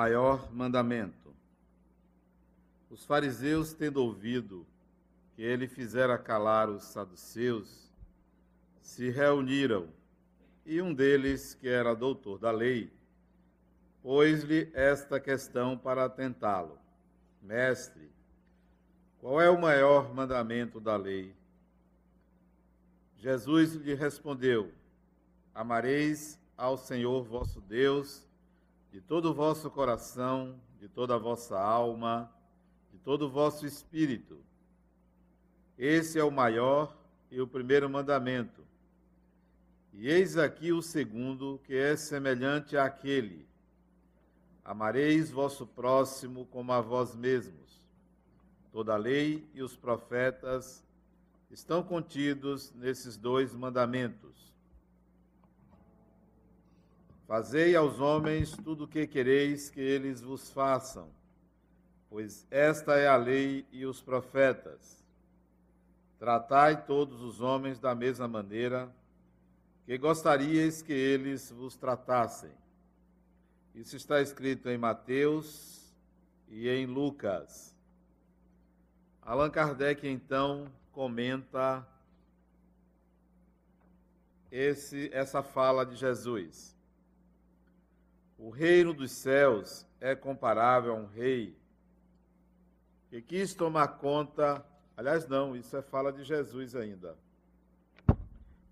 maior mandamento. Os fariseus, tendo ouvido que ele fizera calar os saduceus, se reuniram, e um deles, que era doutor da lei, pôs-lhe esta questão para tentá-lo: Mestre, qual é o maior mandamento da lei? Jesus lhe respondeu: Amareis ao Senhor vosso Deus de todo o vosso coração, de toda a vossa alma, de todo o vosso espírito. Esse é o maior e o primeiro mandamento. E eis aqui o segundo, que é semelhante àquele: Amareis vosso próximo como a vós mesmos. Toda a lei e os profetas estão contidos nesses dois mandamentos. Fazei aos homens tudo o que quereis que eles vos façam, pois esta é a lei e os profetas. Tratai todos os homens da mesma maneira que gostaríeis que eles vos tratassem. Isso está escrito em Mateus e em Lucas. Allan Kardec então comenta esse, essa fala de Jesus. O reino dos céus é comparável a um rei que quis tomar conta. Aliás, não, isso é fala de Jesus ainda.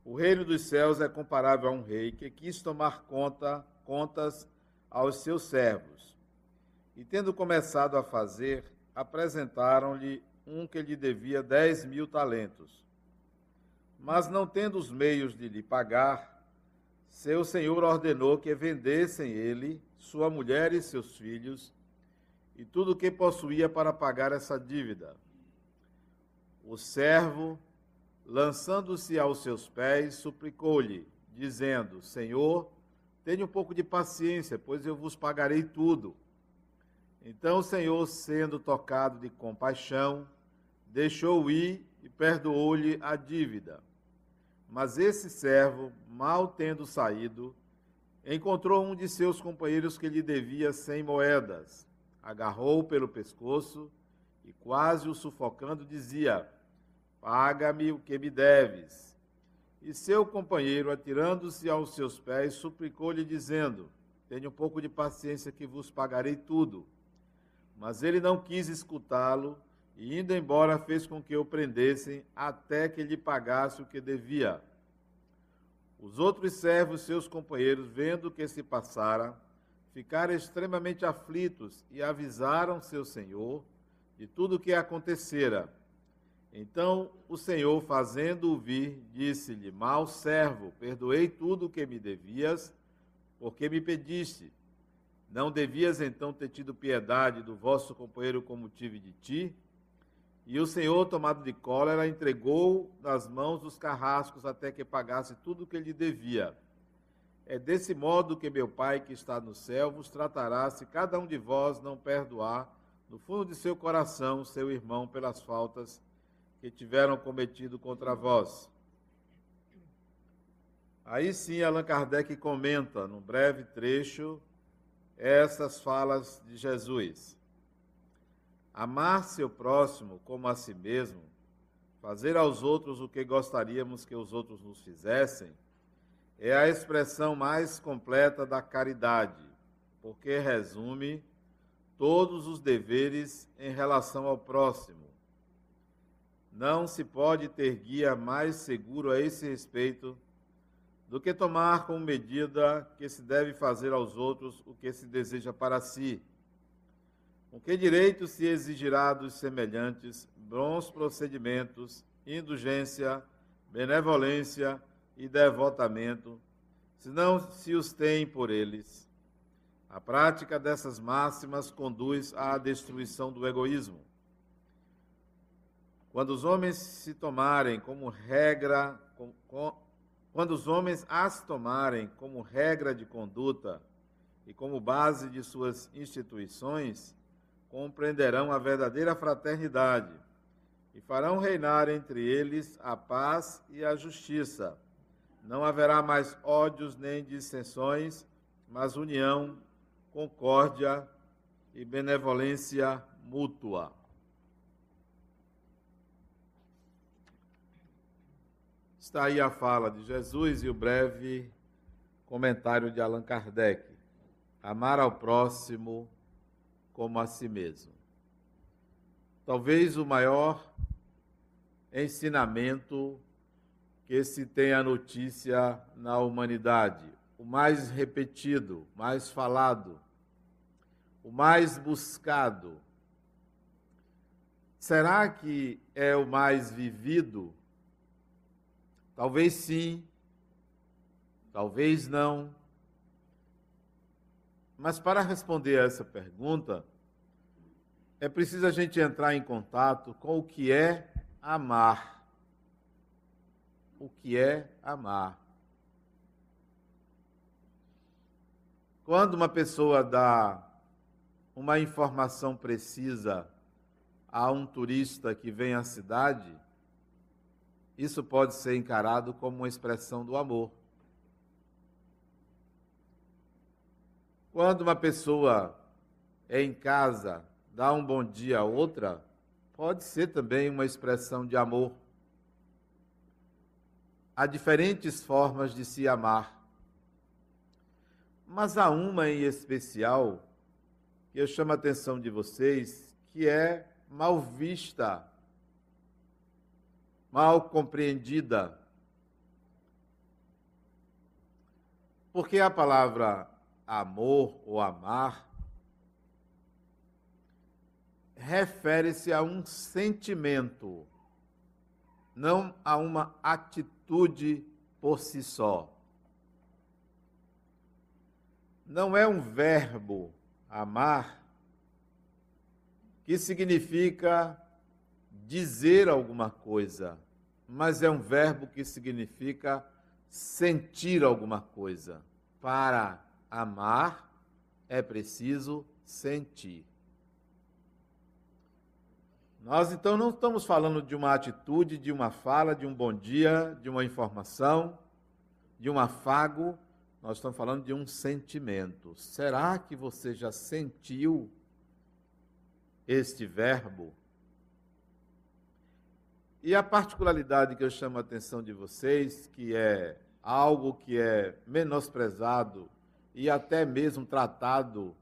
O reino dos céus é comparável a um rei que quis tomar conta, contas aos seus servos. E tendo começado a fazer, apresentaram-lhe um que lhe devia dez mil talentos. Mas não tendo os meios de lhe pagar, seu senhor ordenou que vendessem ele, sua mulher e seus filhos, e tudo o que possuía para pagar essa dívida. O servo, lançando-se aos seus pés, suplicou-lhe, dizendo: Senhor, tenha um pouco de paciência, pois eu vos pagarei tudo. Então o Senhor, sendo tocado de compaixão, deixou ir e perdoou-lhe a dívida. Mas esse servo, mal tendo saído, encontrou um de seus companheiros que lhe devia cem moedas. Agarrou-o pelo pescoço e, quase o sufocando, dizia: Paga-me o que me deves. E seu companheiro, atirando-se aos seus pés, suplicou-lhe, dizendo: Tenha um pouco de paciência que vos pagarei tudo. Mas ele não quis escutá-lo e indo embora fez com que o prendessem até que lhe pagasse o que devia. Os outros servos, seus companheiros, vendo o que se passara, ficaram extremamente aflitos e avisaram seu senhor de tudo o que acontecera. Então o senhor, fazendo-o vir, disse-lhe: Mal servo, perdoei tudo o que me devias, porque me pediste. Não devias então ter tido piedade do vosso companheiro como tive de ti? E o Senhor, tomado de cólera, entregou nas mãos dos carrascos até que pagasse tudo o que lhe devia. É desse modo que meu Pai que está no céu vos tratará se cada um de vós não perdoar no fundo de seu coração seu irmão pelas faltas que tiveram cometido contra vós. Aí sim Allan Kardec comenta, num breve trecho, essas falas de Jesus. Amar seu próximo como a si mesmo, fazer aos outros o que gostaríamos que os outros nos fizessem, é a expressão mais completa da caridade, porque resume todos os deveres em relação ao próximo. Não se pode ter guia mais seguro a esse respeito do que tomar como medida que se deve fazer aos outros o que se deseja para si com que direito se exigirá dos semelhantes bons procedimentos, indulgência, benevolência e devotamento, se não se os tem por eles? A prática dessas máximas conduz à destruição do egoísmo. Quando os homens se tomarem como regra, com, com, quando os homens as tomarem como regra de conduta e como base de suas instituições, compreenderão a verdadeira fraternidade e farão reinar entre eles a paz e a justiça. Não haverá mais ódios nem dissensões, mas união, concórdia e benevolência mútua. Está aí a fala de Jesus e o breve comentário de Allan Kardec. Amar ao próximo como a si mesmo. Talvez o maior ensinamento que se tem a notícia na humanidade, o mais repetido, mais falado, o mais buscado. Será que é o mais vivido? Talvez sim, talvez não. Mas para responder a essa pergunta, é preciso a gente entrar em contato com o que é amar. O que é amar? Quando uma pessoa dá uma informação precisa a um turista que vem à cidade, isso pode ser encarado como uma expressão do amor. Quando uma pessoa é em casa dar um bom dia a outra, pode ser também uma expressão de amor. Há diferentes formas de se amar. Mas há uma em especial que eu chamo a atenção de vocês, que é mal vista, mal compreendida. Porque a palavra amor ou amar refere-se a um sentimento, não a uma atitude por si só. Não é um verbo amar que significa dizer alguma coisa, mas é um verbo que significa sentir alguma coisa. Para amar é preciso sentir. Nós então não estamos falando de uma atitude, de uma fala, de um bom dia, de uma informação, de um afago, nós estamos falando de um sentimento. Será que você já sentiu este verbo? E a particularidade que eu chamo a atenção de vocês, que é algo que é menosprezado e até mesmo tratado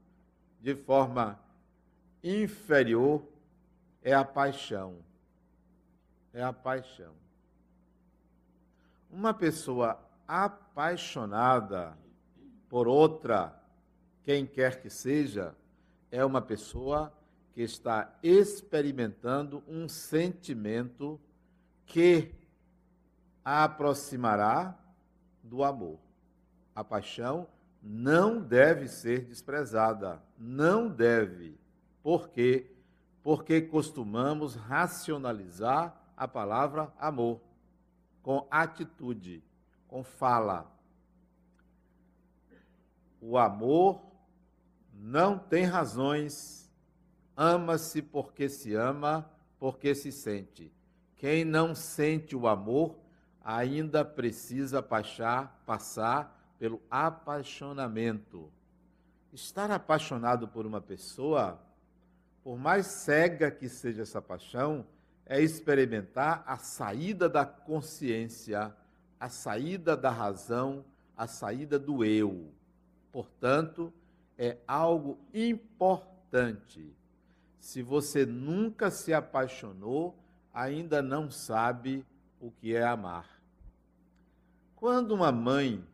de forma inferior, é a paixão. É a paixão. Uma pessoa apaixonada por outra, quem quer que seja, é uma pessoa que está experimentando um sentimento que a aproximará do amor. A paixão não deve ser desprezada, não deve. Por quê? porque costumamos racionalizar a palavra amor com atitude, com fala. O amor não tem razões, ama-se porque se ama, porque se sente. Quem não sente o amor ainda precisa passar, passar pelo apaixonamento. Estar apaixonado por uma pessoa por mais cega que seja essa paixão, é experimentar a saída da consciência, a saída da razão, a saída do eu. Portanto, é algo importante. Se você nunca se apaixonou, ainda não sabe o que é amar. Quando uma mãe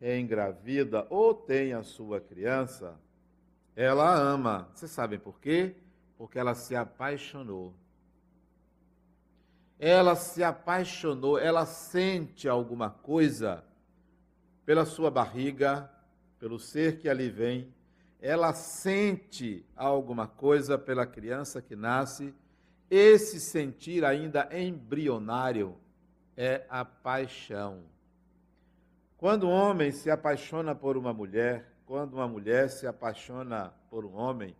engravida ou tem a sua criança, ela ama. Vocês sabem por quê? Porque ela se apaixonou. Ela se apaixonou, ela sente alguma coisa pela sua barriga, pelo ser que ali vem. Ela sente alguma coisa pela criança que nasce. Esse sentir ainda embrionário é a paixão. Quando o homem se apaixona por uma mulher, quando uma mulher se apaixona por um homem,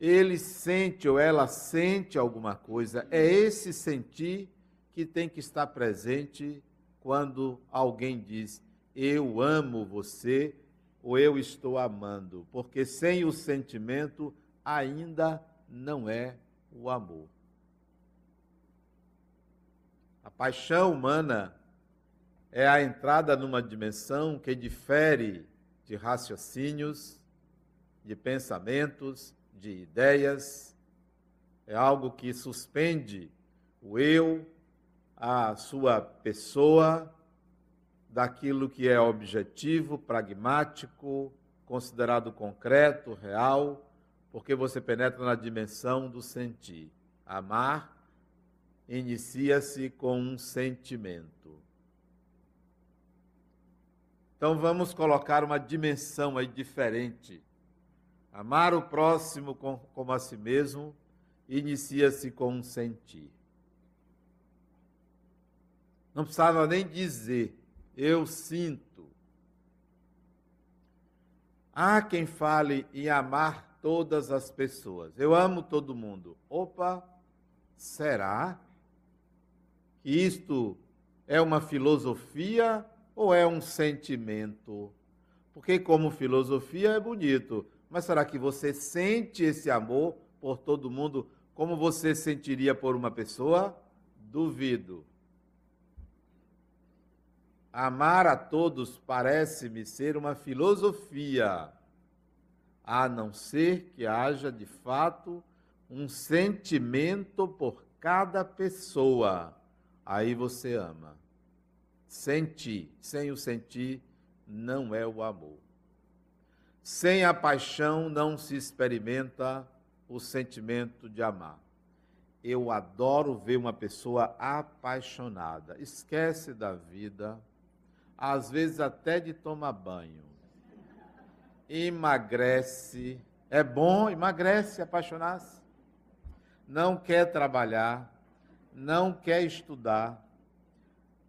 ele sente ou ela sente alguma coisa. É esse sentir que tem que estar presente quando alguém diz: Eu amo você, ou eu estou amando, porque sem o sentimento ainda não é o amor. A paixão humana é a entrada numa dimensão que difere de raciocínios, de pensamentos, de ideias. É algo que suspende o eu, a sua pessoa, daquilo que é objetivo, pragmático, considerado concreto, real, porque você penetra na dimensão do sentir. Amar inicia-se com um sentimento. Então vamos colocar uma dimensão aí diferente. Amar o próximo como a si mesmo inicia-se com um sentir. Não precisava nem dizer, eu sinto. Há quem fale em amar todas as pessoas. Eu amo todo mundo. Opa, será que isto é uma filosofia ou é um sentimento? Porque, como filosofia, é bonito, mas será que você sente esse amor por todo mundo como você sentiria por uma pessoa? Duvido. Amar a todos parece-me ser uma filosofia, a não ser que haja de fato um sentimento por cada pessoa. Aí você ama. Sentir, sem o sentir, não é o amor. Sem a paixão não se experimenta o sentimento de amar. Eu adoro ver uma pessoa apaixonada. Esquece da vida, às vezes até de tomar banho. Emagrece. É bom, emagrece, apaixonar-se. Não quer trabalhar, não quer estudar,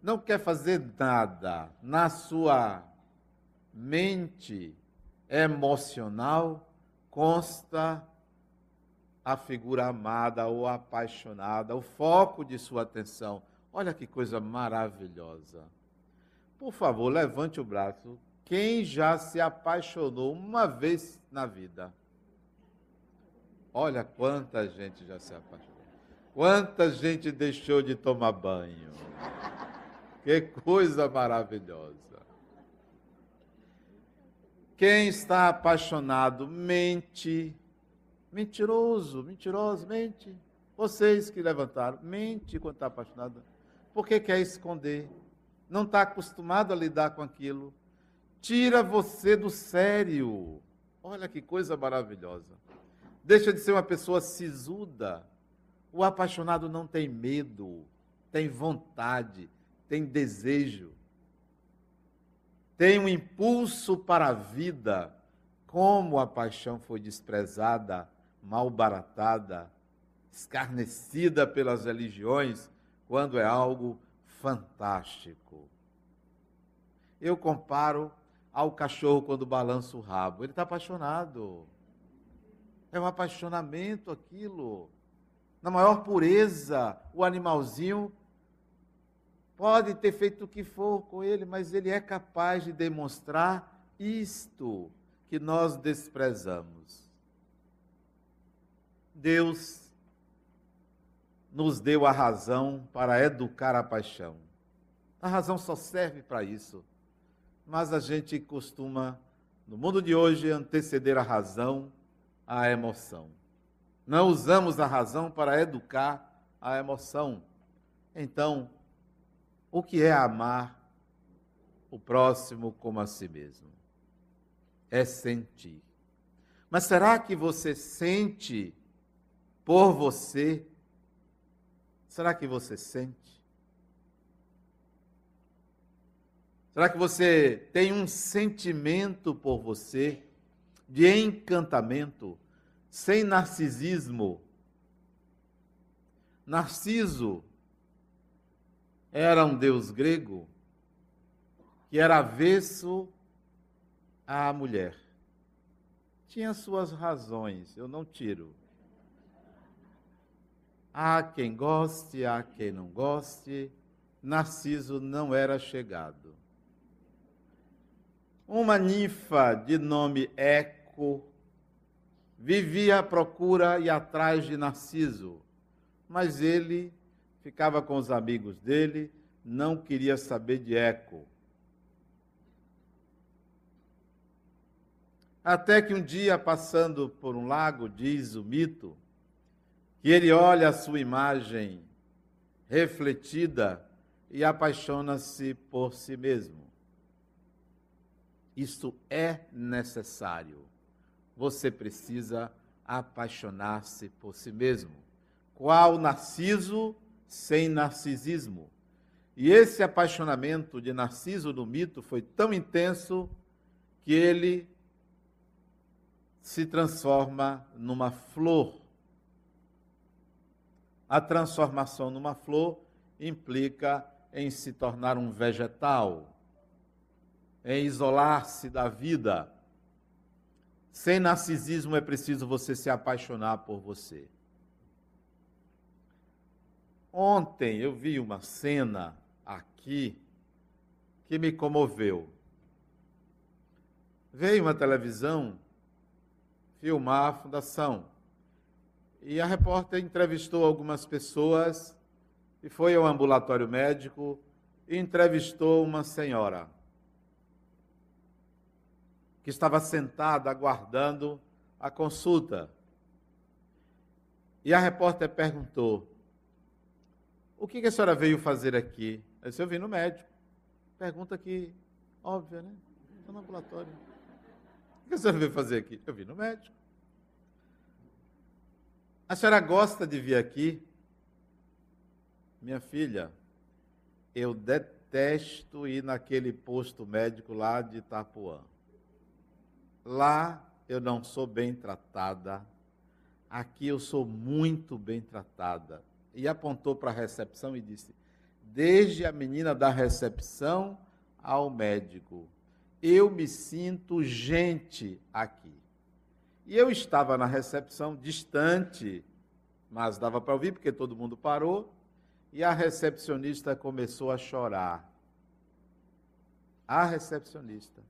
não quer fazer nada na sua mente emocional, consta a figura amada ou apaixonada, o foco de sua atenção. Olha que coisa maravilhosa. Por favor, levante o braço. Quem já se apaixonou uma vez na vida? Olha quanta gente já se apaixonou. Quanta gente deixou de tomar banho. Que coisa maravilhosa. Quem está apaixonado mente. Mentiroso, mentiroso, mente. Vocês que levantaram, mente quando está apaixonado. Por que quer esconder? Não está acostumado a lidar com aquilo. Tira você do sério. Olha que coisa maravilhosa. Deixa de ser uma pessoa sisuda. O apaixonado não tem medo, tem vontade, tem desejo, tem um impulso para a vida. Como a paixão foi desprezada, malbaratada, escarnecida pelas religiões, quando é algo fantástico. Eu comparo ao cachorro quando balança o rabo. Ele está apaixonado. É um apaixonamento aquilo. Na maior pureza, o animalzinho Pode ter feito o que for com ele, mas ele é capaz de demonstrar isto que nós desprezamos. Deus nos deu a razão para educar a paixão. A razão só serve para isso. Mas a gente costuma, no mundo de hoje, anteceder a razão à emoção. Não usamos a razão para educar a emoção. Então, o que é amar o próximo como a si mesmo? É sentir. Mas será que você sente por você? Será que você sente? Será que você tem um sentimento por você de encantamento, sem narcisismo? Narciso era um deus grego que era avesso à mulher. Tinha suas razões, eu não tiro. Há quem goste, há quem não goste. Narciso não era chegado. Uma ninfa de nome Eco vivia à procura e atrás de Narciso, mas ele ficava com os amigos dele, não queria saber de Eco. Até que um dia, passando por um lago, diz o mito, que ele olha a sua imagem refletida e apaixona-se por si mesmo. Isto é necessário. Você precisa apaixonar-se por si mesmo. Qual Narciso sem narcisismo? E esse apaixonamento de Narciso no mito foi tão intenso que ele se transforma numa flor. A transformação numa flor implica em se tornar um vegetal, em isolar-se da vida. Sem narcisismo é preciso você se apaixonar por você. Ontem eu vi uma cena aqui que me comoveu. Veio uma televisão filmar a fundação. E a repórter entrevistou algumas pessoas e foi ao ambulatório médico e entrevistou uma senhora que estava sentada aguardando a consulta. E a repórter perguntou: O que a senhora veio fazer aqui? Eu disse: Eu vim no médico. Pergunta que óbvia, né? Estou no ambulatório. O que a senhora veio fazer aqui? Eu vim no médico. A senhora gosta de vir aqui? Minha filha, eu detesto ir naquele posto médico lá de Itapuã. Lá eu não sou bem tratada, aqui eu sou muito bem tratada. E apontou para a recepção e disse: Desde a menina da recepção ao médico, eu me sinto gente aqui. E eu estava na recepção, distante, mas dava para ouvir, porque todo mundo parou, e a recepcionista começou a chorar. A recepcionista.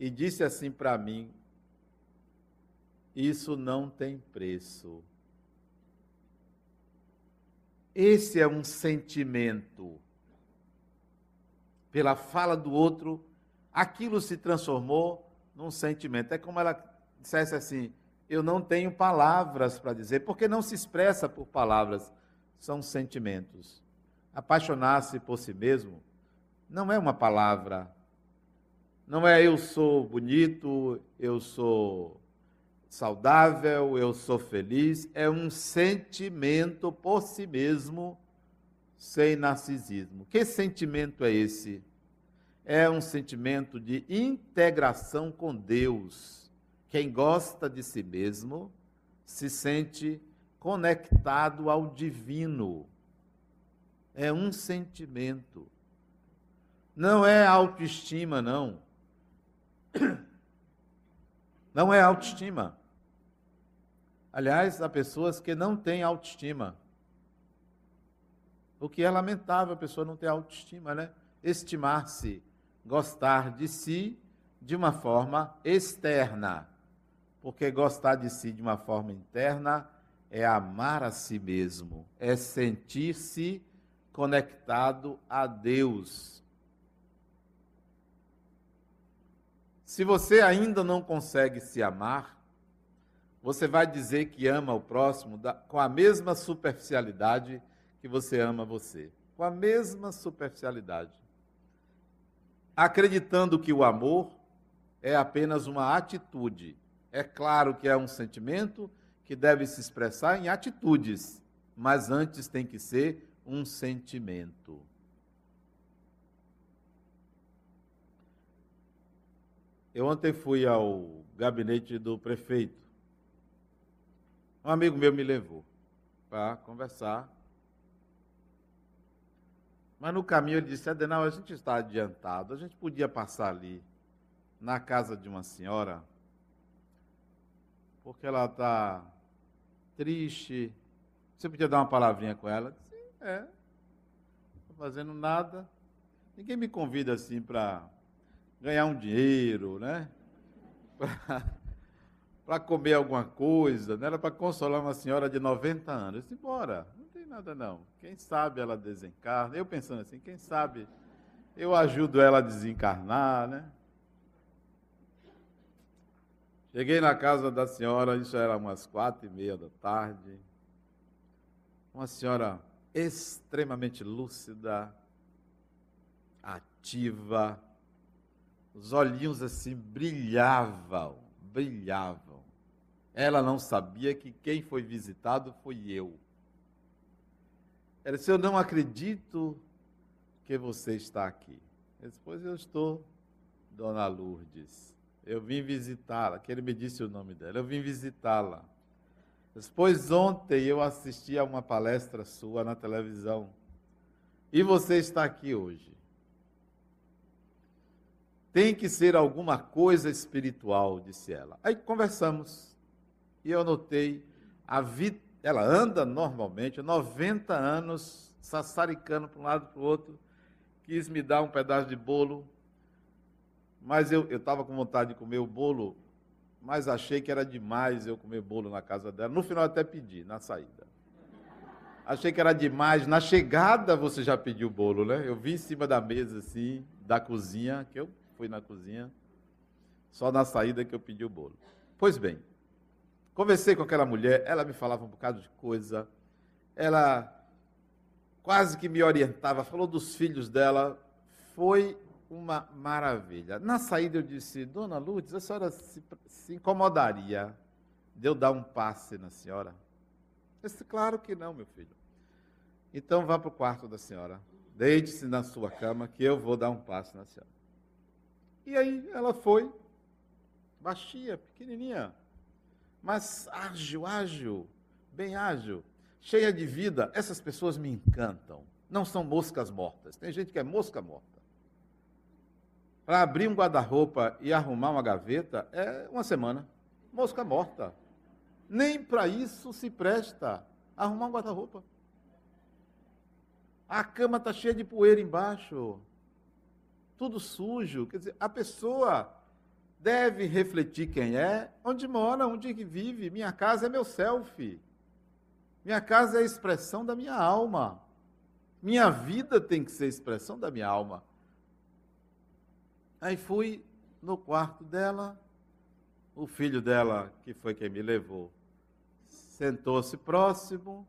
E disse assim para mim: Isso não tem preço. Esse é um sentimento. Pela fala do outro, aquilo se transformou num sentimento. É como ela dissesse assim: Eu não tenho palavras para dizer, porque não se expressa por palavras, são sentimentos. Apaixonar-se por si mesmo não é uma palavra, não é eu sou bonito, eu sou saudável, eu sou feliz, é um sentimento por si mesmo, sem narcisismo. Que sentimento é esse? é um sentimento de integração com Deus. Quem gosta de si mesmo se sente conectado ao divino. É um sentimento. Não é autoestima, não. Não é autoestima. Aliás, há pessoas que não têm autoestima. O que é lamentável a pessoa não ter autoestima, né? Estimar-se gostar de si de uma forma externa. Porque gostar de si de uma forma interna é amar a si mesmo, é sentir-se conectado a Deus. Se você ainda não consegue se amar, você vai dizer que ama o próximo com a mesma superficialidade que você ama você. Com a mesma superficialidade acreditando que o amor é apenas uma atitude. É claro que é um sentimento que deve se expressar em atitudes, mas antes tem que ser um sentimento. Eu ontem fui ao gabinete do prefeito. Um amigo meu me levou para conversar mas no caminho ele disse: Adenal, a gente está adiantado, a gente podia passar ali, na casa de uma senhora, porque ela está triste. Você podia dar uma palavrinha com ela? Sim, é. Não estou fazendo nada. Ninguém me convida assim para ganhar um dinheiro, né? Para comer alguma coisa, né? Era para consolar uma senhora de 90 anos. Eu disse, bora, não tem nada não. Quem sabe ela desencarna. Eu pensando assim, quem sabe eu ajudo ela a desencarnar, né? Cheguei na casa da senhora, isso era umas quatro e meia da tarde. Uma senhora extremamente lúcida, ativa, os olhinhos assim brilhavam, brilhavam. Ela não sabia que quem foi visitado foi eu. Ela disse: Eu não acredito que você está aqui. Depois eu estou, Dona Lourdes. Eu vim visitá-la, que ele me disse o nome dela. Eu vim visitá-la. Depois, ontem, eu assisti a uma palestra sua na televisão. E você está aqui hoje. Tem que ser alguma coisa espiritual, disse ela. Aí conversamos. E eu notei a vida. Ela anda normalmente, 90 anos, sassaricando para um lado para o outro. Quis me dar um pedaço de bolo mas eu estava com vontade de comer o bolo, mas achei que era demais eu comer bolo na casa dela. No final até pedi, na saída. Achei que era demais. Na chegada você já pediu o bolo, né? Eu vi em cima da mesa, assim, da cozinha, que eu fui na cozinha. Só na saída que eu pedi o bolo. Pois bem, conversei com aquela mulher, ela me falava um bocado de coisa. Ela quase que me orientava, falou dos filhos dela. Foi uma maravilha. Na saída eu disse, Dona Lourdes, a senhora se, se incomodaria de eu dar um passe na senhora? Eu disse, claro que não, meu filho. Então vá para o quarto da senhora, deite-se na sua cama que eu vou dar um passe na senhora. E aí ela foi, baixinha, pequenininha, mas ágil, ágil, bem ágil, cheia de vida. Essas pessoas me encantam. Não são moscas mortas. Tem gente que é mosca morta. Para abrir um guarda-roupa e arrumar uma gaveta é uma semana. Mosca morta. Nem para isso se presta arrumar um guarda-roupa. A cama está cheia de poeira embaixo. Tudo sujo. Quer dizer, a pessoa deve refletir quem é, onde mora, onde vive. Minha casa é meu selfie. Minha casa é a expressão da minha alma. Minha vida tem que ser a expressão da minha alma. Aí fui no quarto dela, o filho dela, que foi quem me levou, sentou-se próximo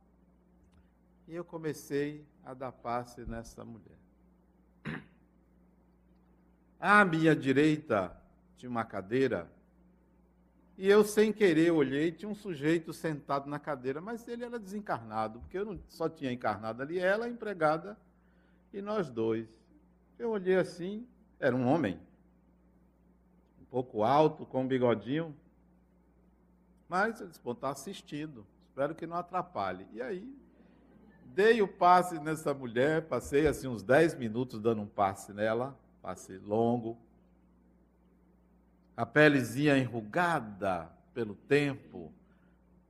e eu comecei a dar passe nessa mulher. À minha direita tinha uma cadeira e eu, sem querer, olhei, tinha um sujeito sentado na cadeira, mas ele era desencarnado, porque eu não, só tinha encarnado ali ela, a empregada, e nós dois. Eu olhei assim, era um homem, um pouco alto, com um bigodinho. Mas eu disse, bom, está assistindo. Espero que não atrapalhe. E aí, dei o passe nessa mulher, passei assim uns 10 minutos dando um passe nela, passe longo. A pelezinha enrugada pelo tempo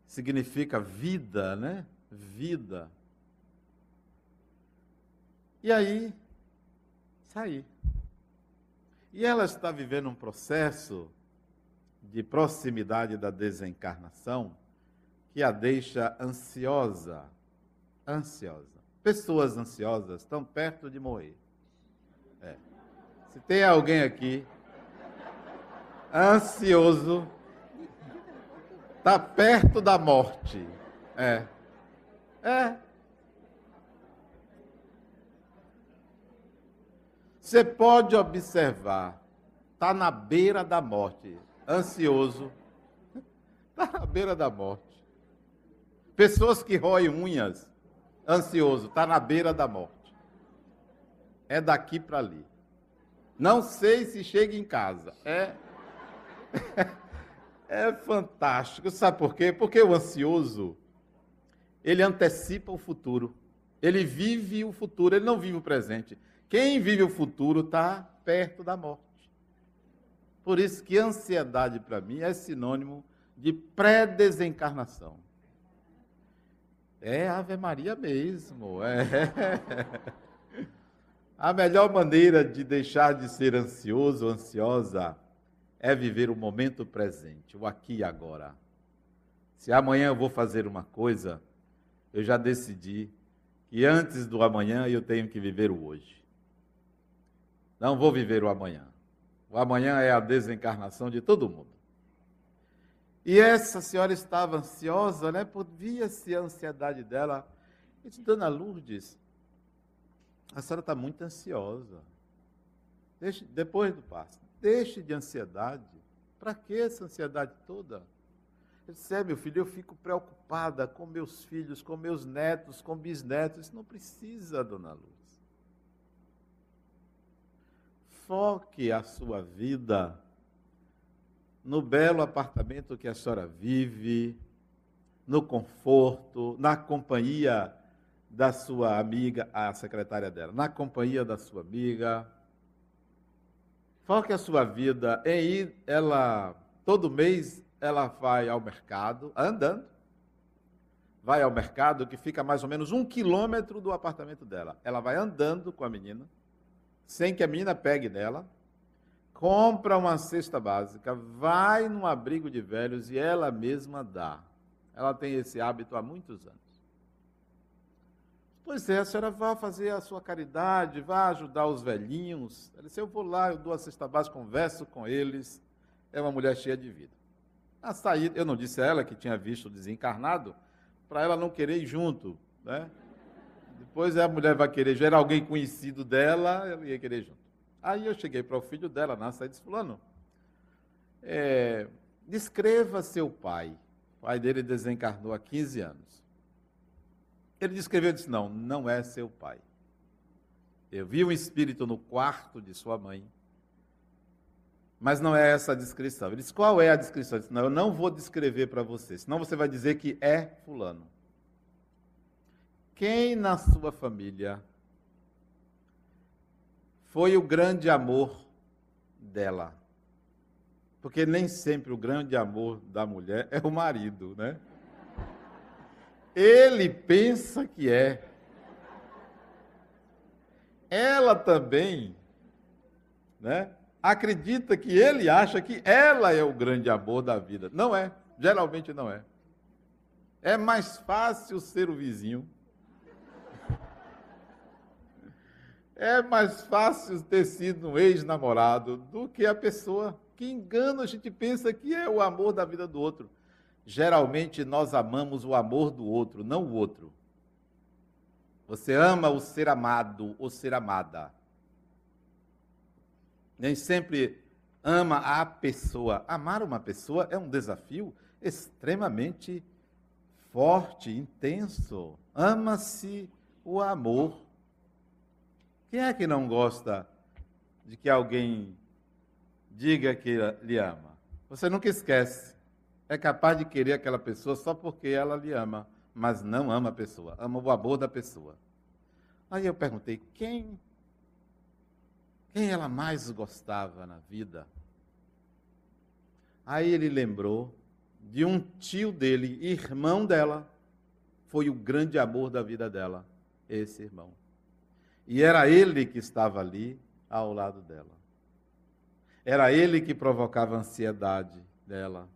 significa vida, né? Vida. E aí, saí. E ela está vivendo um processo de proximidade da desencarnação que a deixa ansiosa. Ansiosa. Pessoas ansiosas estão perto de morrer. É. Se tem alguém aqui ansioso, está perto da morte. É. É. Você pode observar, está na beira da morte, ansioso, está na beira da morte. Pessoas que roem unhas, ansioso, está na beira da morte. É daqui para ali. Não sei se chega em casa. É, é fantástico. Sabe por quê? Porque o ansioso, ele antecipa o futuro. Ele vive o futuro, ele não vive o presente. Quem vive o futuro está perto da morte. Por isso que ansiedade para mim é sinônimo de pré-desencarnação. É Ave Maria mesmo. É. A melhor maneira de deixar de ser ansioso, ansiosa, é viver o momento presente, o aqui e agora. Se amanhã eu vou fazer uma coisa, eu já decidi que antes do amanhã eu tenho que viver o hoje. Não vou viver o amanhã. O amanhã é a desencarnação de todo mundo. E essa senhora estava ansiosa, né? Via-se a ansiedade dela. Eu disse, Dona Lourdes, a senhora está muito ansiosa. Deixe, depois do passo, deixe de ansiedade. Para que essa ansiedade toda? Disse, é, meu filho, eu fico preocupada com meus filhos, com meus netos, com bisnetos. Isso não precisa, dona Luz. Foque a sua vida no belo apartamento que a senhora vive, no conforto, na companhia da sua amiga, a secretária dela, na companhia da sua amiga. Foque a sua vida em ir, ela, todo mês, ela vai ao mercado, andando, vai ao mercado que fica mais ou menos um quilômetro do apartamento dela. Ela vai andando com a menina, sem que a menina pegue nela, compra uma cesta básica, vai num abrigo de velhos e ela mesma dá. Ela tem esse hábito há muitos anos. Pois é, a senhora vá fazer a sua caridade, vá ajudar os velhinhos. Ela disse, eu vou lá, eu dou a cesta básica, converso com eles. É uma mulher cheia de vida. A saída, eu não disse a ela que tinha visto o desencarnado, para ela não querer ir junto, né? Depois a mulher vai querer, já era alguém conhecido dela, ela ia querer junto. Aí eu cheguei para o filho dela na saída disse, fulano, é, descreva seu pai. O pai dele desencarnou há 15 anos. Ele descreveu e disse: Não, não é seu pai. Eu vi um espírito no quarto de sua mãe, mas não é essa a descrição. Ele disse: Qual é a descrição? Ele disse: Não, eu não vou descrever para você, senão você vai dizer que é Fulano. Quem na sua família foi o grande amor dela? Porque nem sempre o grande amor da mulher é o marido, né? Ele pensa que é. Ela também, né? Acredita que ele acha que ela é o grande amor da vida. Não é, geralmente não é. É mais fácil ser o vizinho. É mais fácil ter sido um ex-namorado do que a pessoa que engana, a gente pensa que é o amor da vida do outro geralmente nós amamos o amor do outro, não o outro. Você ama o ser amado ou ser amada. Nem sempre ama a pessoa. Amar uma pessoa é um desafio extremamente forte, intenso. Ama-se o amor. Quem é que não gosta de que alguém diga que lhe ama? Você nunca esquece é capaz de querer aquela pessoa só porque ela lhe ama, mas não ama a pessoa, ama o amor da pessoa. Aí eu perguntei: quem quem ela mais gostava na vida? Aí ele lembrou de um tio dele, irmão dela, foi o grande amor da vida dela, esse irmão. E era ele que estava ali ao lado dela. Era ele que provocava ansiedade dela,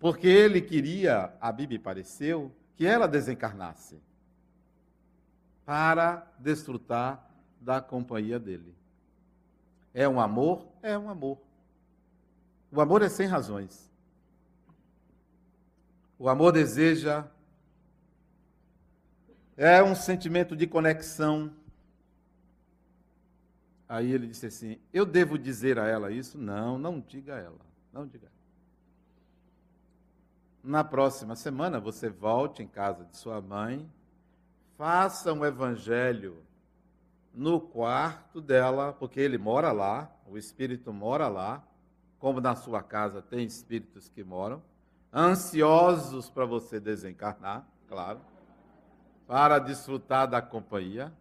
porque ele queria, a Bíblia pareceu, que ela desencarnasse para desfrutar da companhia dele. É um amor? É um amor. O amor é sem razões. O amor deseja. É um sentimento de conexão. Aí ele disse assim: Eu devo dizer a ela isso? Não, não diga a ela. Não diga a ela na próxima semana você volte em casa de sua mãe, faça um evangelho no quarto dela, porque ele mora lá, o espírito mora lá, como na sua casa tem espíritos que moram, ansiosos para você desencarnar, claro, para desfrutar da companhia.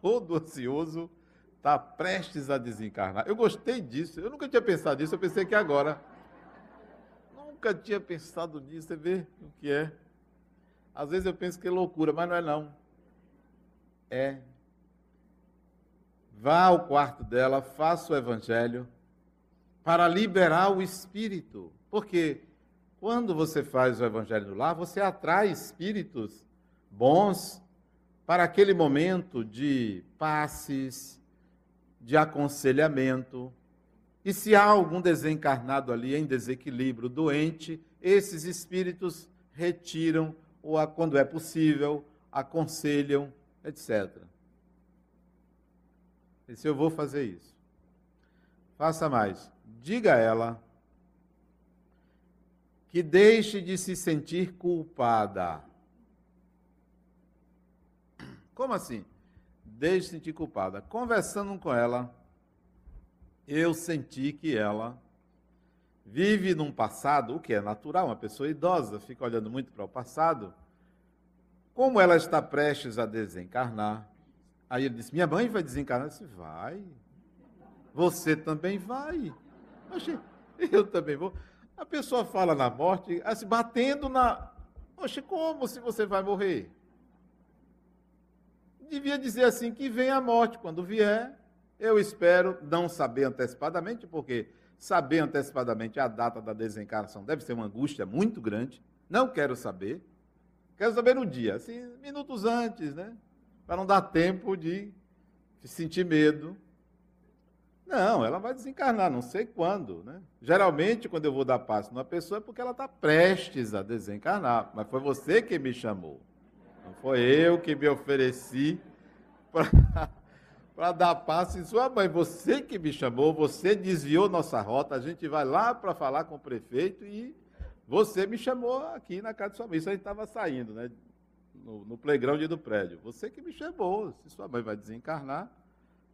Todo ansioso está prestes a desencarnar. Eu gostei disso, eu nunca tinha pensado nisso, eu pensei que agora nunca tinha pensado nisso, você vê o que é. Às vezes eu penso que é loucura, mas não é não. é vá ao quarto dela, faça o evangelho para liberar o espírito. Porque quando você faz o evangelho lá, você atrai espíritos bons para aquele momento de passes, de aconselhamento. E se há algum desencarnado ali em desequilíbrio, doente, esses espíritos retiram, ou quando é possível, aconselham, etc. E se eu vou fazer isso? Faça mais. Diga a ela que deixe de se sentir culpada. Como assim? Deixe de se sentir culpada. Conversando com ela, eu senti que ela vive num passado, o que é natural, uma pessoa idosa fica olhando muito para o passado. Como ela está prestes a desencarnar, aí ele disse: Minha mãe vai desencarnar? Eu disse: Vai. Você também vai. Eu também vou. A pessoa fala na morte, assim, batendo na. Oxe, como se você vai morrer? Devia dizer assim: que vem a morte. Quando vier, eu espero não saber antecipadamente, porque saber antecipadamente a data da desencarnação deve ser uma angústia muito grande. Não quero saber. Quero saber no dia, assim, minutos antes, né? Para não dar tempo de, sentir medo. Não, ela vai desencarnar, não sei quando, né? Geralmente, quando eu vou dar passo numa pessoa é porque ela está prestes a desencarnar. Mas foi você que me chamou. Não foi eu que me ofereci para para dar passe em sua mãe. Você que me chamou, você desviou nossa rota, a gente vai lá para falar com o prefeito e você me chamou aqui na casa de sua mãe. Isso a gente estava saindo, né? No, no playground do prédio. Você que me chamou. Se sua mãe vai desencarnar,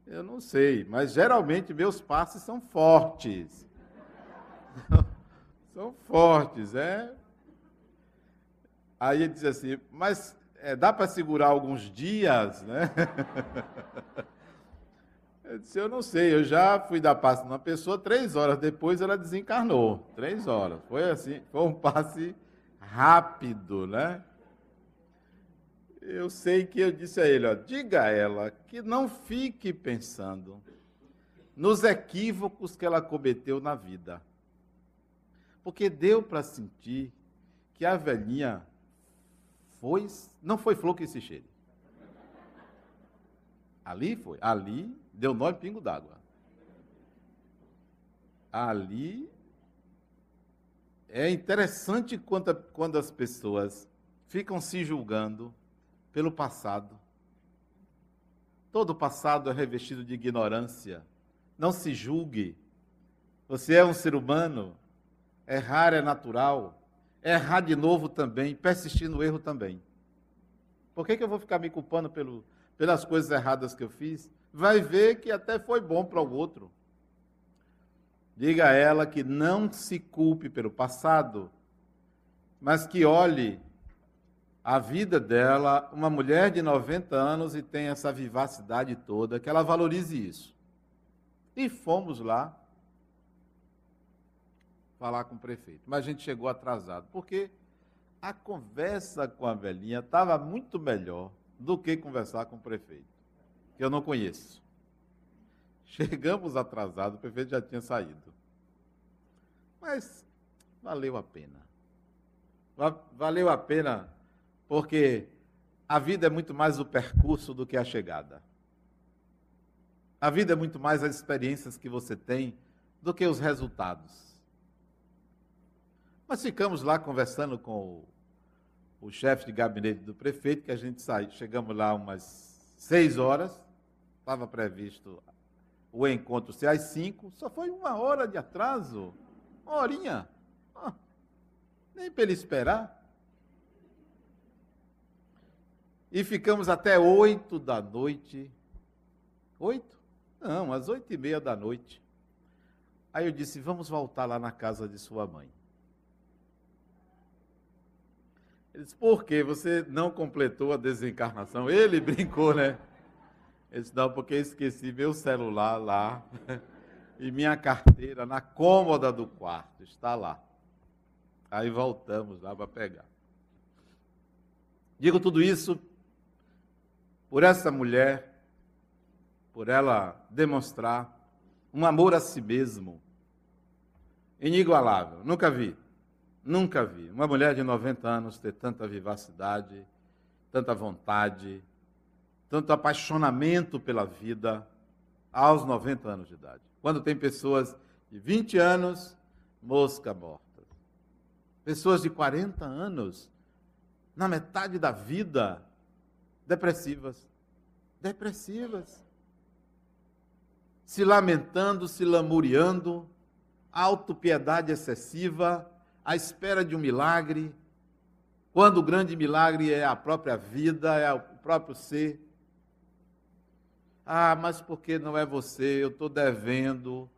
eu não sei. Mas geralmente meus passes são fortes. são fortes, é. Aí ele diz assim, mas é, dá para segurar alguns dias, né? Eu disse, eu não sei, eu já fui dar passe numa pessoa, três horas depois ela desencarnou. Três horas. Foi assim, foi um passe rápido, né? Eu sei que eu disse a ele, ó, diga a ela que não fique pensando nos equívocos que ela cometeu na vida. Porque deu para sentir que a velhinha foi, não foi flor que se cheire. Ali foi, ali deu nó em pingo d'água. Ali é interessante quando, quando as pessoas ficam se julgando pelo passado. Todo passado é revestido de ignorância. Não se julgue. Você é um ser humano. Errar é natural. Errar de novo também. Persistir no erro também. Por que, que eu vou ficar me culpando pelo, pelas coisas erradas que eu fiz? Vai ver que até foi bom para o outro. Diga a ela que não se culpe pelo passado, mas que olhe a vida dela, uma mulher de 90 anos e tem essa vivacidade toda, que ela valorize isso. E fomos lá falar com o prefeito. Mas a gente chegou atrasado, porque a conversa com a velhinha estava muito melhor do que conversar com o prefeito que eu não conheço. Chegamos atrasados, o prefeito já tinha saído. Mas valeu a pena. Valeu a pena porque a vida é muito mais o percurso do que a chegada. A vida é muito mais as experiências que você tem do que os resultados. Mas ficamos lá conversando com o, o chefe de gabinete do prefeito, que a gente saiu. Chegamos lá umas seis horas. Estava previsto o encontro ser às cinco, só foi uma hora de atraso. Uma horinha. Ah, nem para ele esperar. E ficamos até oito da noite. Oito? Não, às oito e meia da noite. Aí eu disse: vamos voltar lá na casa de sua mãe. Ele disse: por quê? Você não completou a desencarnação? Ele brincou, né? Disse, não, porque esqueci meu celular lá e minha carteira na cômoda do quarto. Está lá. Aí voltamos lá para pegar. Digo tudo isso por essa mulher, por ela demonstrar um amor a si mesmo inigualável. Nunca vi, nunca vi uma mulher de 90 anos ter tanta vivacidade, tanta vontade, tanto apaixonamento pela vida aos 90 anos de idade. Quando tem pessoas de 20 anos, mosca morta. Pessoas de 40 anos, na metade da vida, depressivas. Depressivas. Se lamentando, se lamuriando, autopiedade excessiva, à espera de um milagre, quando o grande milagre é a própria vida, é o próprio ser. Ah, mas porque não é você? Eu estou devendo,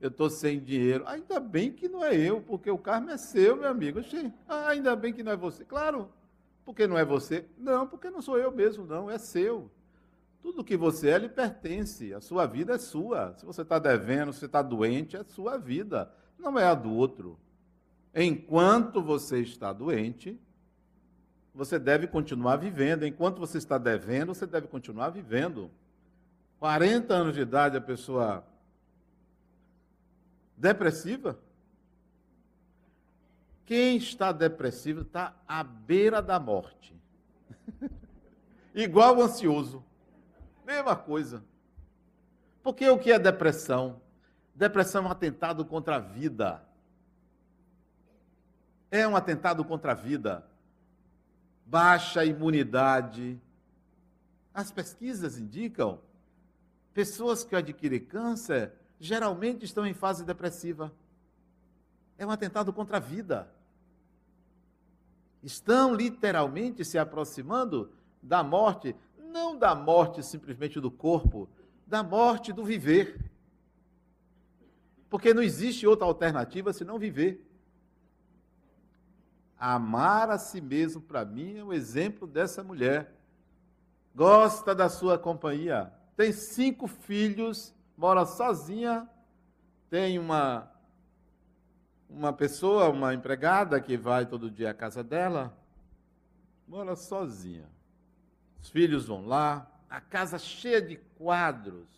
eu estou sem dinheiro. Ainda bem que não é eu, porque o carro é seu, meu amigo. Ah, ainda bem que não é você. Claro, porque não é você? Não, porque não sou eu mesmo, não, é seu. Tudo que você é lhe pertence, a sua vida é sua. Se você está devendo, se está doente, é sua vida, não é a do outro. Enquanto você está doente, você deve continuar vivendo. Enquanto você está devendo, você deve continuar vivendo. 40 anos de idade, a pessoa depressiva? Quem está depressivo está à beira da morte. Igual o ansioso. Mesma coisa. Porque o que é depressão? Depressão é um atentado contra a vida. É um atentado contra a vida. Baixa imunidade. As pesquisas indicam pessoas que adquirem câncer geralmente estão em fase depressiva. É um atentado contra a vida estão literalmente se aproximando da morte, não da morte simplesmente do corpo, da morte do viver. Porque não existe outra alternativa senão viver. Amar a si mesmo, para mim, é o um exemplo dessa mulher. Gosta da sua companhia, tem cinco filhos, mora sozinha, tem uma uma pessoa, uma empregada que vai todo dia à casa dela, mora sozinha. Os filhos vão lá, a casa cheia de quadros.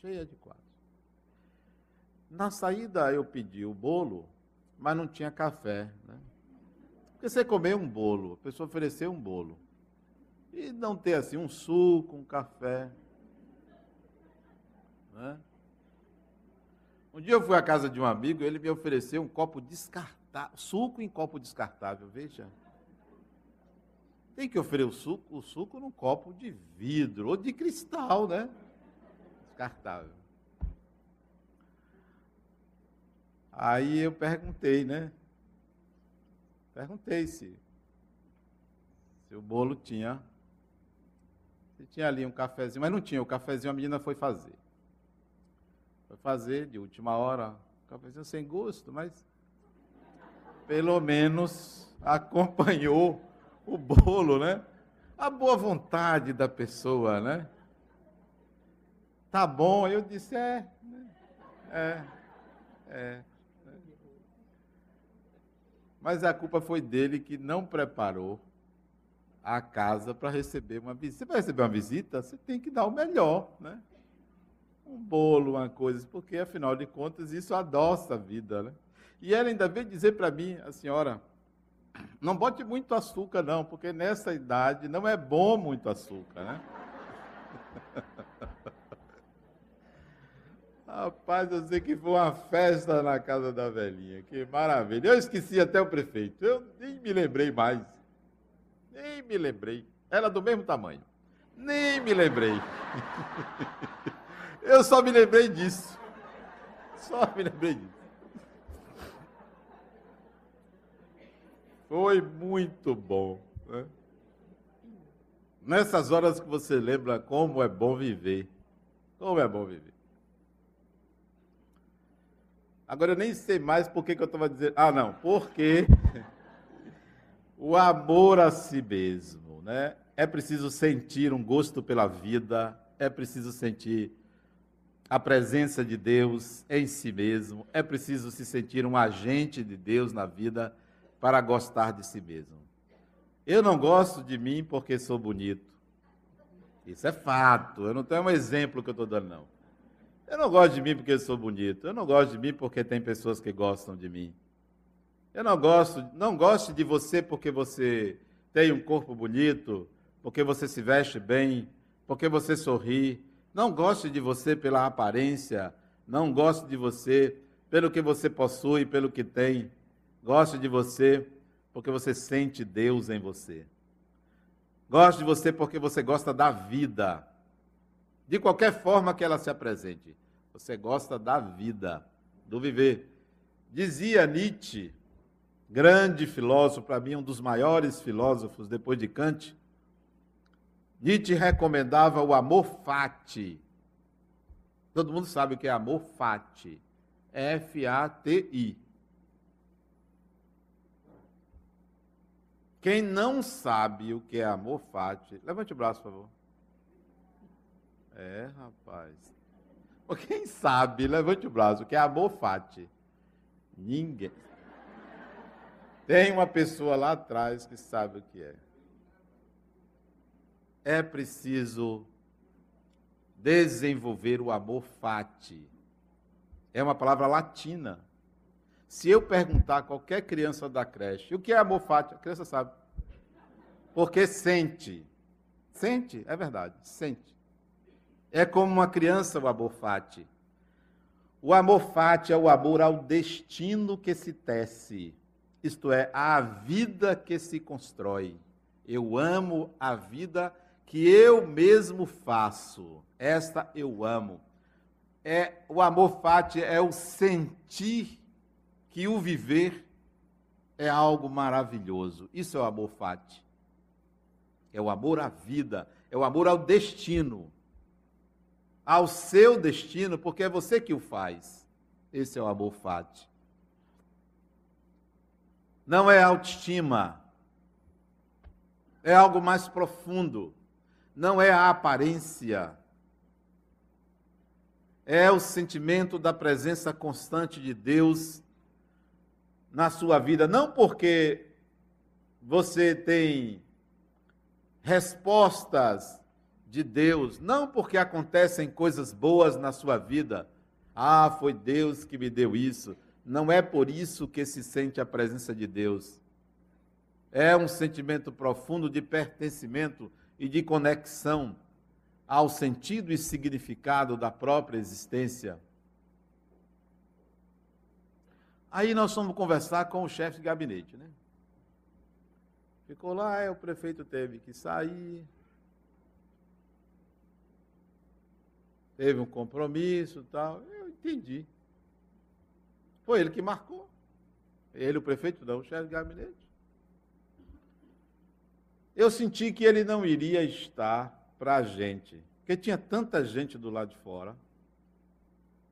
Cheia de quadros. Na saída eu pedi o bolo, mas não tinha café. Né? Porque você comer um bolo, a pessoa ofereceu um bolo. E não ter assim um suco, um café. Né? Um dia eu fui à casa de um amigo, ele me ofereceu um copo descartável, suco em copo descartável, veja. Tem que oferecer o suco, o suco num copo de vidro ou de cristal, né? Descartável. Aí eu perguntei, né? Perguntei se, se o bolo tinha. Tinha ali um cafezinho, mas não tinha. O cafezinho a menina foi fazer. Foi fazer de última hora, cafezinho sem gosto, mas pelo menos acompanhou o bolo, né? A boa vontade da pessoa, né? Tá bom, eu disse, é, né? é, é. Mas a culpa foi dele que não preparou a casa para receber uma visita. Você vai receber uma visita, você tem que dar o melhor, né? um bolo, uma coisa, porque afinal de contas isso adoça a vida, né? E ela ainda veio dizer para mim, a senhora, não bote muito açúcar não, porque nessa idade não é bom muito açúcar, né? Rapaz, eu sei que foi uma festa na casa da velhinha, que maravilha. Eu esqueci até o prefeito, eu nem me lembrei mais. Nem me lembrei. Era do mesmo tamanho. Nem me lembrei. Eu só me lembrei disso. Só me lembrei disso. Foi muito bom. Né? Nessas horas que você lembra como é bom viver. Como é bom viver. Agora eu nem sei mais por que, que eu estava dizendo. Ah, não, porque o amor a si mesmo, né? É preciso sentir um gosto pela vida, é preciso sentir a presença de Deus em si mesmo, é preciso se sentir um agente de Deus na vida para gostar de si mesmo. Eu não gosto de mim porque sou bonito. Isso é fato. Eu não tenho um exemplo que eu estou dando, não. Eu não gosto de mim porque sou bonito. Eu não gosto de mim porque tem pessoas que gostam de mim. Eu não gosto, não gosto de você porque você tem um corpo bonito, porque você se veste bem, porque você sorri. Não gosto de você pela aparência. Não gosto de você pelo que você possui, pelo que tem. Gosto de você porque você sente Deus em você. Gosto de você porque você gosta da vida. De qualquer forma que ela se apresente. Você gosta da vida, do viver. Dizia Nietzsche, grande filósofo, para mim, um dos maiores filósofos depois de Kant. Nietzsche recomendava o amor fati. Todo mundo sabe o que é amor fati. F-A-T-I. Quem não sabe o que é amor fati, levante o braço, por favor. É, rapaz. Quem sabe, levante o braço, o que é amor fati. Ninguém. Tem uma pessoa lá atrás que sabe o que é. É preciso desenvolver o amor fati. É uma palavra latina. Se eu perguntar a qualquer criança da creche, o que é amor fati? A criança sabe. Porque sente. Sente, é verdade, sente. É como uma criança o amor fati. O amor fati é o amor ao destino que se tece, isto é, à vida que se constrói. Eu amo a vida que eu mesmo faço. Esta eu amo. É o amor fati é o sentir que o viver é algo maravilhoso. Isso é o amor fati. É o amor à vida, é o amor ao destino. Ao seu destino, porque é você que o faz. Esse é o amor fati. Não é autoestima. É algo mais profundo. Não é a aparência. É o sentimento da presença constante de Deus na sua vida, não porque você tem respostas de Deus, não porque acontecem coisas boas na sua vida. Ah, foi Deus que me deu isso. Não é por isso que se sente a presença de Deus. É um sentimento profundo de pertencimento e de conexão ao sentido e significado da própria existência. Aí nós fomos conversar com o chefe de gabinete, né? Ficou lá, o prefeito teve que sair. Teve um compromisso e tal. Eu entendi. Foi ele que marcou. Ele, o prefeito, não, o chefe de gabinete. Eu senti que ele não iria estar para a gente, porque tinha tanta gente do lado de fora,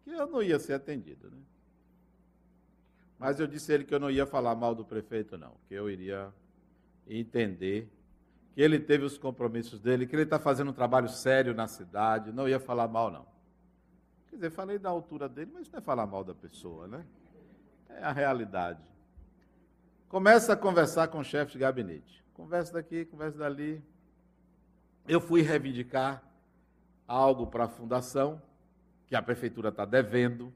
que eu não ia ser atendido. Né? Mas eu disse a ele que eu não ia falar mal do prefeito, não, que eu iria entender que ele teve os compromissos dele, que ele está fazendo um trabalho sério na cidade, não ia falar mal, não. Quer dizer, falei da altura dele, mas não é falar mal da pessoa, né? É a realidade. Começa a conversar com o chefe de gabinete. Conversa daqui, conversa dali. Eu fui reivindicar algo para a fundação, que a prefeitura está devendo,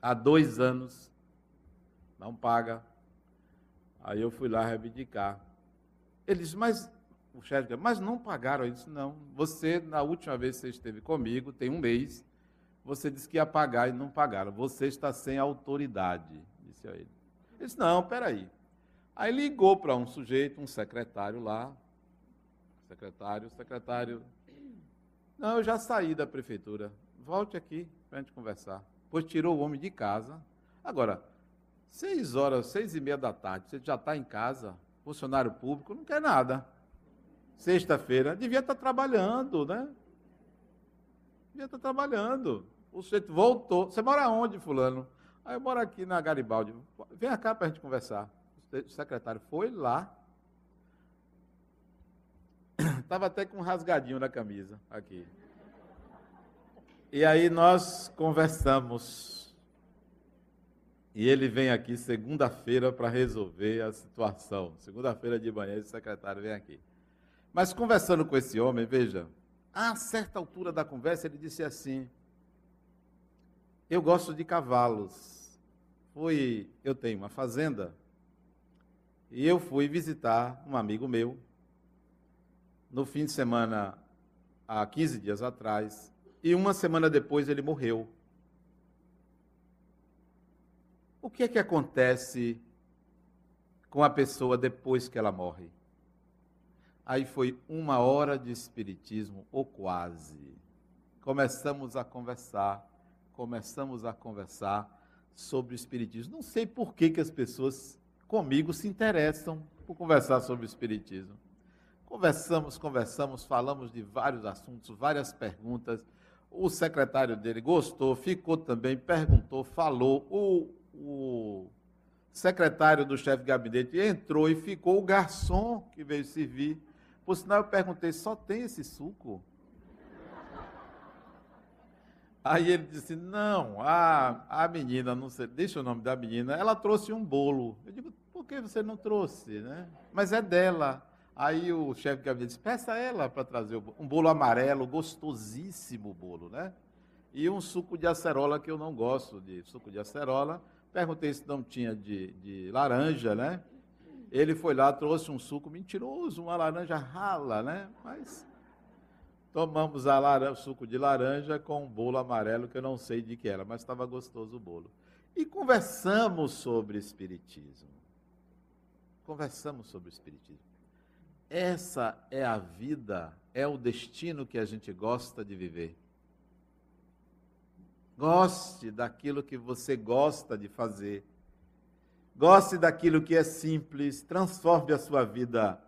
há dois anos não paga. Aí eu fui lá reivindicar. Ele disse, mas o chefe disse, mas não pagaram. Eu disse, não, você, na última vez que você esteve comigo, tem um mês, você disse que ia pagar e não pagaram. Você está sem autoridade, disse a ele. Ele disse, não, peraí. Aí ligou para um sujeito, um secretário lá, secretário, secretário, não, eu já saí da prefeitura, volte aqui para a gente conversar. Pois tirou o homem de casa. Agora, Seis horas, seis e meia da tarde, você já está em casa, funcionário público, não quer nada. Sexta-feira, devia estar tá trabalhando, né? Devia estar tá trabalhando. O sujeito voltou. Você mora onde, fulano? Aí eu moro aqui na Garibaldi. Vem cá para a gente conversar. O secretário foi lá. Estava até com um rasgadinho na camisa aqui. E aí nós conversamos E ele vem aqui segunda-feira para resolver a situação. Segunda-feira de manhã, esse secretário vem aqui. Mas conversando com esse homem, veja, a certa altura da conversa, ele disse assim: Eu gosto de cavalos. Fui, eu tenho uma fazenda e eu fui visitar um amigo meu no fim de semana, há 15 dias atrás, e uma semana depois ele morreu. O que é que acontece com a pessoa depois que ela morre? Aí foi uma hora de espiritismo, ou quase. Começamos a conversar, começamos a conversar sobre o espiritismo. Não sei por que, que as pessoas comigo se interessam por conversar sobre o espiritismo. Conversamos, conversamos, falamos de vários assuntos, várias perguntas. O secretário dele gostou, ficou também, perguntou, falou. O, o secretário do chefe de gabinete entrou e ficou o garçom que veio servir. Por sinal, eu perguntei: só tem esse suco? Aí ele disse: Não, a, a menina, não sei, deixa o nome da menina, ela trouxe um bolo. Eu digo: Por que você não trouxe? Né? Mas é dela. Aí o chefe de gabinete disse, peça ela para trazer um bolo amarelo, gostosíssimo bolo, né? E um suco de acerola, que eu não gosto de suco de acerola. Perguntei se não tinha de, de laranja, né? Ele foi lá, trouxe um suco mentiroso, uma laranja rala, né? Mas tomamos laranja, suco de laranja com um bolo amarelo, que eu não sei de que era, mas estava gostoso o bolo. E conversamos sobre Espiritismo. Conversamos sobre Espiritismo. Essa é a vida, é o destino que a gente gosta de viver. Goste daquilo que você gosta de fazer. Goste daquilo que é simples, transforme a sua vida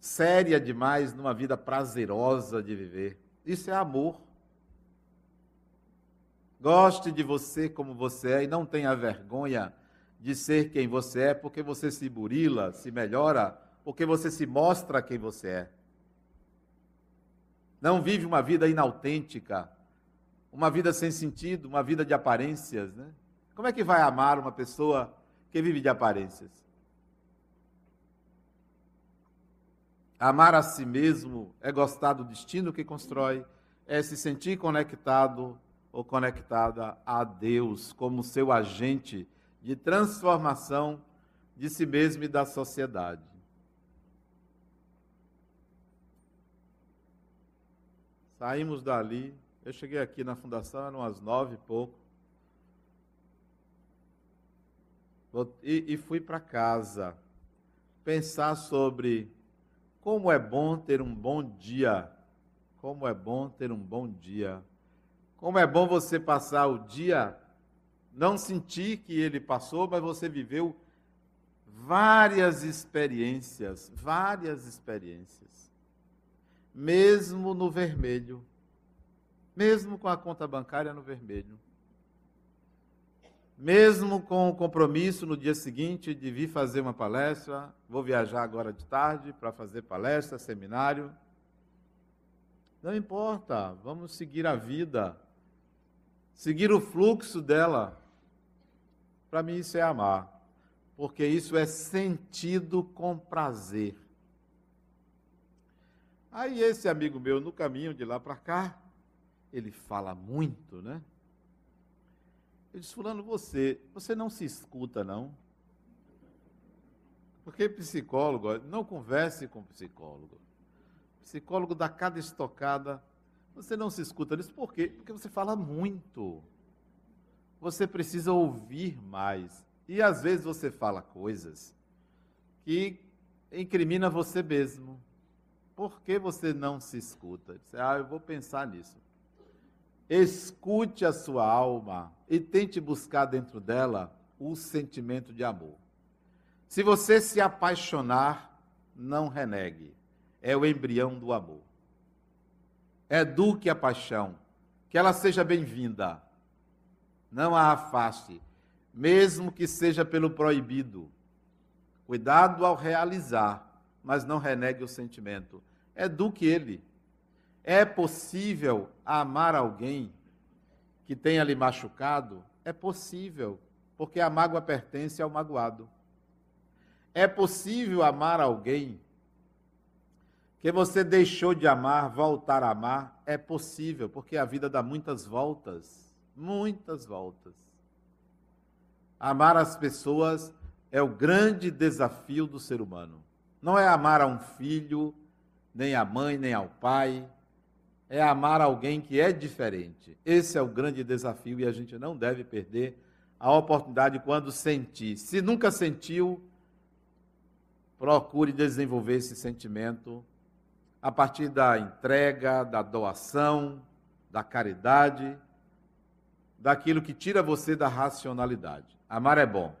séria demais numa vida prazerosa de viver. Isso é amor. Goste de você como você é e não tenha vergonha de ser quem você é, porque você se burila, se melhora porque você se mostra quem você é. Não vive uma vida inautêntica, uma vida sem sentido, uma vida de aparências, né? Como é que vai amar uma pessoa que vive de aparências? Amar a si mesmo é gostar do destino que constrói, é se sentir conectado ou conectada a Deus como seu agente de transformação de si mesmo e da sociedade. Saímos dali. Eu cheguei aqui na fundação, eram umas nove e pouco. E, e fui para casa pensar sobre como é bom ter um bom dia. Como é bom ter um bom dia. Como é bom você passar o dia, não sentir que ele passou, mas você viveu várias experiências, várias experiências mesmo no vermelho, mesmo com a conta bancária no vermelho, mesmo com o compromisso no dia seguinte de vir fazer uma palestra, vou viajar agora de tarde para fazer palestra, seminário. Não importa, vamos seguir a vida, seguir o fluxo dela. Para mim, isso é amar, porque isso é sentido com prazer. Aí esse amigo meu, no caminho de lá para cá, ele fala muito, né? Eu disse, fulano, você, você não se escuta, não? Porque psicólogo, não converse com psicólogo. Psicólogo dá cada estocada. Você não se escuta nisso, por quê? Porque você fala muito. Você precisa ouvir mais. E às vezes você fala coisas que incrimina você mesmo. Por que você não se escuta? Diz, ah, eu vou pensar nisso. Escute a sua alma e tente buscar dentro dela o sentimento de amor. Se você se apaixonar, não renegue. É o embrião do amor. Eduque a paixão, que ela seja bem-vinda. Não a afaste, mesmo que seja pelo proibido. Cuidado ao realizar, mas não renegue o sentimento eduque ele. É possível amar alguém que tenha lhe machucado? É possível. porque a mágoa pertence ao magoado. É possível amar alguém que você deixou de amar, voltar a amar? É possível, porque a vida dá muitas voltas muitas voltas. Amar as pessoas é o grande desafio do ser humano. Não é amar a um filho, nem a mãe, nem ao pai. É amar alguém que é diferente. Esse é o grande desafio e a gente não deve perder a oportunidade quando sentir. Se nunca sentiu, procure desenvolver esse sentimento a partir da entrega, da doação, da caridade, daquilo que tira você da racionalidade. Amar é bom.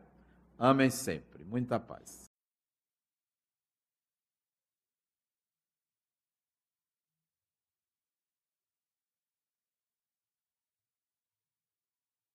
Amem sempre. Muita paz.